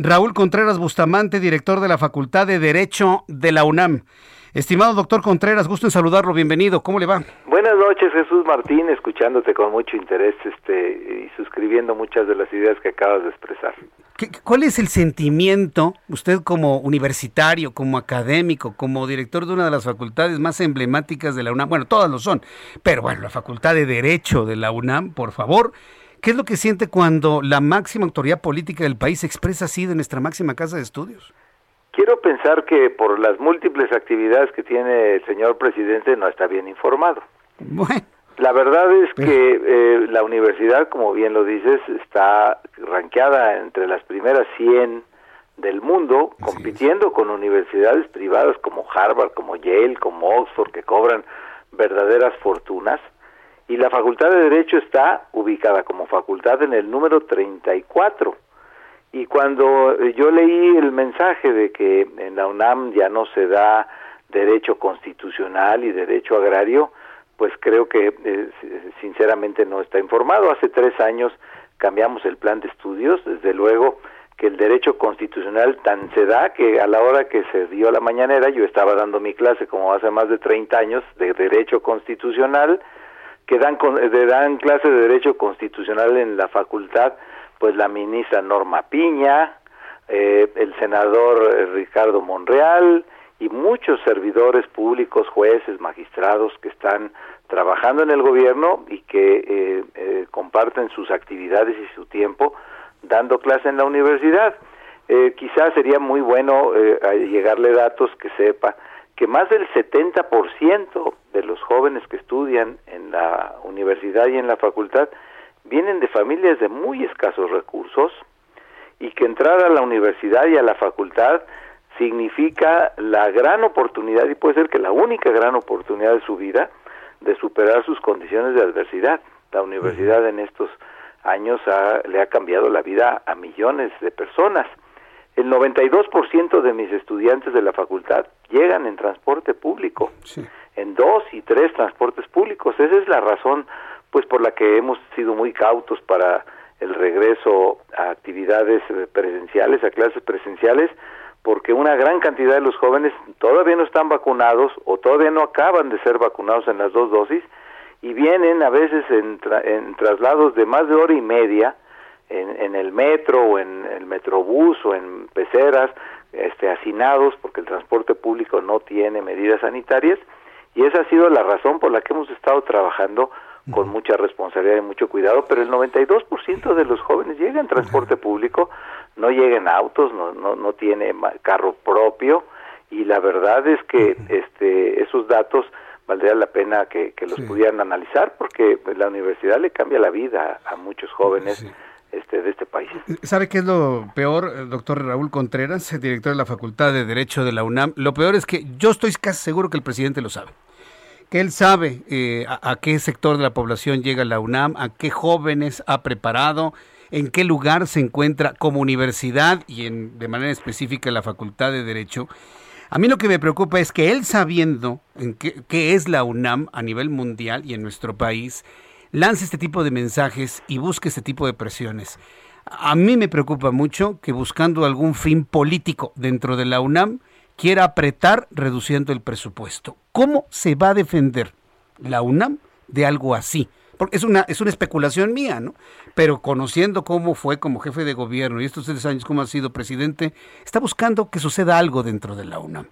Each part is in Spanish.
Raúl Contreras Bustamante, director de la Facultad de Derecho de la UNAM. Estimado doctor Contreras, gusto en saludarlo, bienvenido, ¿cómo le va? Buenas noches, Jesús Martín, escuchándote con mucho interés este, y suscribiendo muchas de las ideas que acabas de expresar. ¿Cuál es el sentimiento, usted como universitario, como académico, como director de una de las facultades más emblemáticas de la UNAM? Bueno, todas lo son, pero bueno, la Facultad de Derecho de la UNAM, por favor, ¿Qué es lo que siente cuando la máxima autoridad política del país se expresa así de nuestra máxima casa de estudios? Quiero pensar que por las múltiples actividades que tiene el señor presidente no está bien informado. Bueno. La verdad es que eh, la universidad, como bien lo dices, está ranqueada entre las primeras 100 del mundo, compitiendo con universidades privadas como Harvard, como Yale, como Oxford, que cobran verdaderas fortunas y la Facultad de Derecho está ubicada como facultad en el número 34. Y cuando yo leí el mensaje de que en la UNAM ya no se da derecho constitucional y derecho agrario, pues creo que eh, sinceramente no está informado. Hace tres años cambiamos el plan de estudios, desde luego que el derecho constitucional tan se da que a la hora que se dio la mañanera yo estaba dando mi clase como hace más de 30 años de derecho constitucional, que dan, dan clase de Derecho Constitucional en la facultad, pues la ministra Norma Piña, eh, el senador eh, Ricardo Monreal y muchos servidores públicos, jueces, magistrados que están trabajando en el gobierno y que eh, comparten sus actividades y su tiempo dando clase en la universidad. quizás sería muy bueno llegarle datos que sepa que más del 70% de los jóvenes que estudian en la universidad y en la facultad vienen de familias de muy escasos recursos y que entrar a la universidad y a la facultad significa la gran oportunidad y puede ser que la única gran oportunidad de su vida de superar sus condiciones de adversidad. La universidad en estos años le ha cambiado la vida a millones de personas el 92% de mis estudiantes de la facultad llegan en transporte público, en dos y tres transportes públicos. Esa es la razón, pues, por la que hemos sido muy cautos para el regreso a actividades eh, presenciales, a clases presenciales, porque una gran cantidad de los jóvenes todavía no están vacunados o todavía no acaban de ser vacunados en las dos dosis y vienen a veces en, en traslados de más de hora y media, en, el metro o en el metrobús o en peceras este, hacinados porque el transporte público no tiene medidas sanitarias y esa ha sido la razón por la que hemos estado trabajando con mucha responsabilidad y mucho cuidado, pero el 92% de los jóvenes llega en transporte público, no llega en autos, no, no, no tiene carro propio y la verdad es que este, esos datos valdría la pena que, los pudieran analizar porque la universidad le cambia la vida a muchos jóvenes este, de este país. ¿Sabe qué es lo peor, doctor Raúl Contreras, director de la Facultad de Derecho de la UNAM? Lo peor es que yo estoy casi seguro que el presidente lo sabe. Que él sabe eh, a, qué sector de la población llega la UNAM, a qué jóvenes ha preparado, en qué lugar se encuentra como universidad y en, de manera específica la Facultad de Derecho. A mí lo que me preocupa es que él sabiendo en qué, qué es la UNAM a nivel mundial y en nuestro país, lance este tipo de mensajes y busque este tipo de presiones. A mí me preocupa mucho que buscando algún fin político dentro de la UNAM quiera apretar reduciendo el presupuesto. ¿Cómo se va a defender la UNAM de algo así? Porque es una, es una especulación mía, ¿no? Pero conociendo cómo fue como jefe de gobierno y estos tres años como ha sido presidente, está buscando que suceda algo dentro de la UNAM.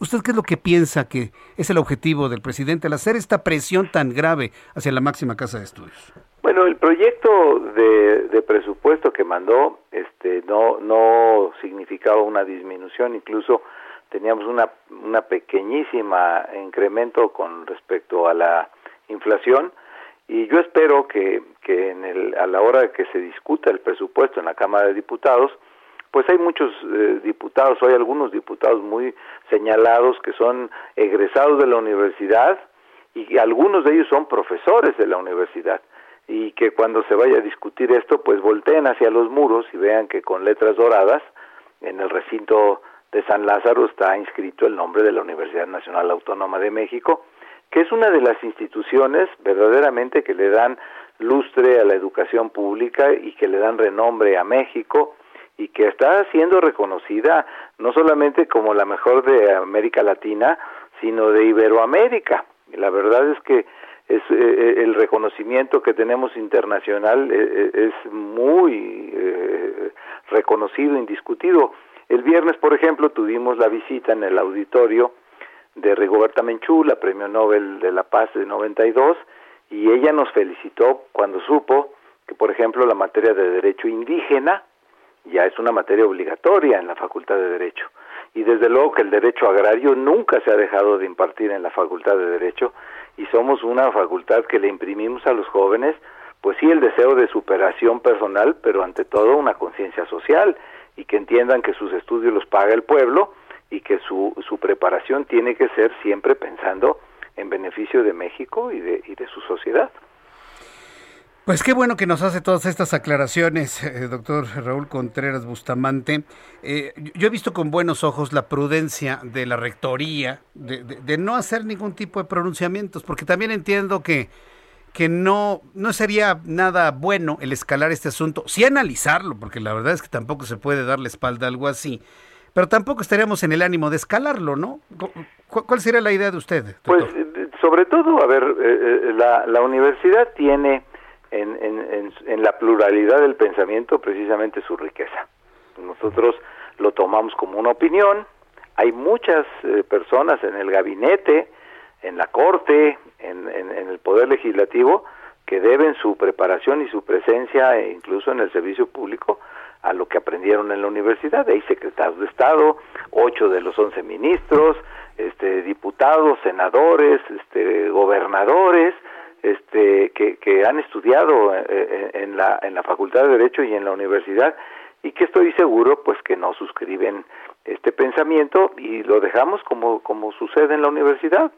¿Usted qué es lo que piensa que es el objetivo del presidente al hacer esta presión tan grave hacia la máxima casa de estudios? Bueno, el proyecto de, presupuesto que mandó este, no, no significaba una disminución, incluso teníamos una, una pequeñísima incremento con respecto a la inflación y yo espero que, en el, a la hora de que se discuta el presupuesto en la Cámara de Diputados, pues hay muchos eh, diputados, hay algunos diputados muy señalados que son egresados de la universidad y algunos de ellos son profesores de la universidad y que cuando se vaya a discutir esto pues volteen hacia los muros y vean que con letras doradas en el recinto de San Lázaro está inscrito el nombre de la Universidad Nacional Autónoma de México, que es una de las instituciones verdaderamente que le dan lustre a la educación pública y que le dan renombre a México y que está siendo reconocida no solamente como la mejor de América Latina, sino de Iberoamérica. La verdad es que es eh, eh, el reconocimiento que tenemos internacional eh, es muy reconocido, indiscutido. El viernes, por ejemplo, tuvimos la visita en el auditorio de Rigoberta Menchú, la Premio Nobel de la Paz de 92, y ella nos felicitó cuando supo que, por ejemplo, la materia de derecho indígena ya es una materia obligatoria en la Facultad de Derecho. Y desde luego que el derecho agrario nunca se ha dejado de impartir en la Facultad de Derecho y somos una facultad que le imprimimos a los jóvenes, pues sí, el deseo de superación personal, pero ante todo una conciencia social y que entiendan que sus estudios los paga el pueblo y que su, su preparación tiene que ser siempre pensando en beneficio de México y de, y de su sociedad. Pues qué bueno que nos hace todas estas aclaraciones, eh, doctor Raúl Contreras Bustamante. Eh, yo he visto con buenos ojos la prudencia de la rectoría de, no hacer ningún tipo de pronunciamientos, porque también entiendo que, que no, no sería nada bueno el escalar este asunto, sí analizarlo, porque la verdad es que tampoco se puede dar la espalda a algo así, pero tampoco estaríamos en el ánimo de escalarlo, ¿no? ¿Cuál sería la idea de usted? Pues sobre todo, a ver, eh, la, la universidad tiene en, en, la pluralidad del pensamiento precisamente su riqueza. Nosotros lo tomamos como una opinión, hay muchas eh, personas en el gabinete, en la corte, en, en, el poder legislativo, que deben su preparación y su presencia, e incluso en el servicio público, a lo que aprendieron en la universidad. Hay secretarios de Estado, ocho de los once ministros, este, diputados, senadores, este, gobernadores, este, que, han estudiado eh, eh, en la, en la Facultad de Derecho y en la universidad y que estoy seguro pues que no suscriben este pensamiento y lo dejamos como, como sucede en la universidad,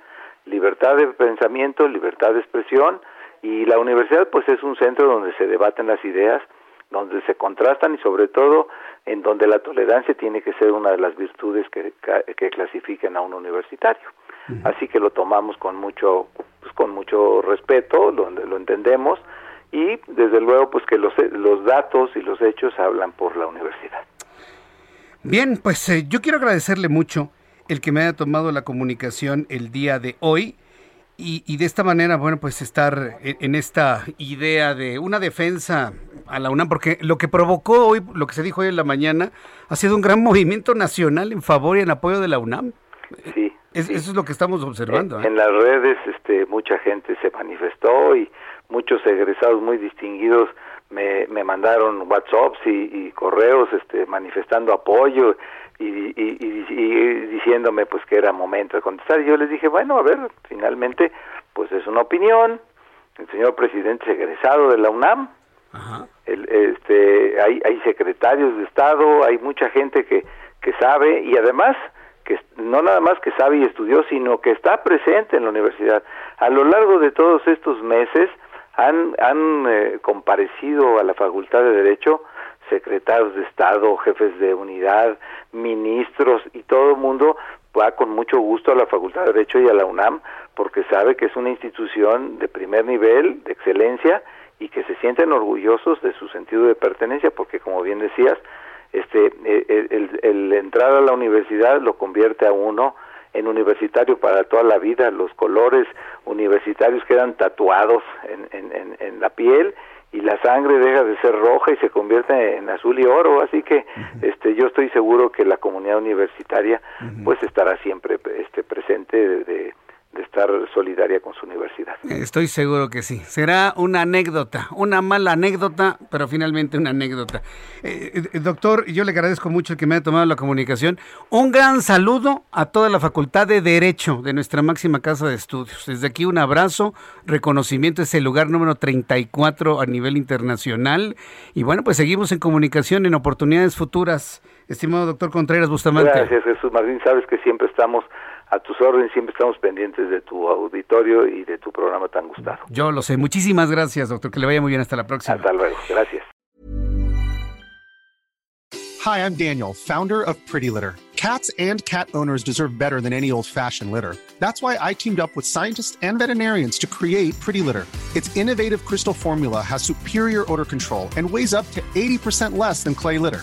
libertad de pensamiento, libertad de expresión y la universidad pues es un centro donde se debaten las ideas, donde se contrastan y sobre todo en donde la tolerancia tiene que ser una de las virtudes que, que clasifiquen a un universitario. Así que lo tomamos con mucho pues, con mucho respeto, lo, lo entendemos y desde luego pues que los, los datos y los hechos hablan por la universidad. Bien, pues eh, yo quiero agradecerle mucho el que me haya tomado la comunicación el día de hoy y, y de esta manera, bueno, pues estar en, en, esta idea de una defensa a la UNAM, porque lo que provocó hoy, lo que se dijo hoy en la mañana, ha sido un gran movimiento nacional en favor y en apoyo de la UNAM. Sí, eso es lo que estamos observando. En, ¿eh? las redes este, mucha gente se manifestó y muchos egresados muy distinguidos me, me mandaron WhatsApps y, correos este, manifestando apoyo y, y, diciéndome pues que era momento de contestar. Y yo les dije, bueno, a ver, finalmente pues es una opinión. El señor presidente es egresado de la UNAM. El, este, hay, hay secretarios de Estado, hay mucha gente que, que sabe y además que no nada más que sabe y estudió, sino que está presente en la universidad. A lo largo de todos estos meses han, han eh, comparecido a la Facultad de Derecho secretarios de Estado, jefes de unidad, ministros y todo el mundo va con mucho gusto a la Facultad de Derecho y a la UNAM porque sabe que es una institución de primer nivel, de excelencia y que se sienten orgullosos de su sentido de pertenencia porque como bien decías, este eh, el, el, entrar a la universidad lo convierte a uno en universitario para toda la vida. Los colores universitarios quedan tatuados en, en, en, la piel y la sangre deja de ser roja y se convierte en azul y oro. Así que este yo estoy seguro que la comunidad universitaria pues estará siempre este presente de, de estar solidaria con su universidad. Estoy seguro que sí. Será una anécdota, una mala anécdota, pero finalmente una anécdota. Eh, eh, doctor, yo le agradezco mucho el que me haya tomado la comunicación. Un gran saludo a toda la Facultad de Derecho de nuestra máxima casa de estudios. Desde aquí un abrazo, reconocimiento, es el lugar número 34 a nivel internacional. Y bueno, pues seguimos en comunicación en oportunidades futuras. Estimado doctor Contreras Bustamante. Gracias, Jesús Martín. Sabes que siempre estamos a tus órdenes, siempre estamos pendientes de tu auditorio y de tu programa tan gustado. Yo lo sé. Muchísimas gracias, doctor. Que le vaya muy bien. Hasta la próxima. Hasta luego. Gracias. Hi, I'm Daniel, founder of Pretty Litter. Cats and cat owners deserve better than any old-fashioned litter. That's why I teamed up with scientists and veterinarians to create Pretty Litter. Its innovative crystal formula has superior odor control and weighs up to 80% less than clay litter.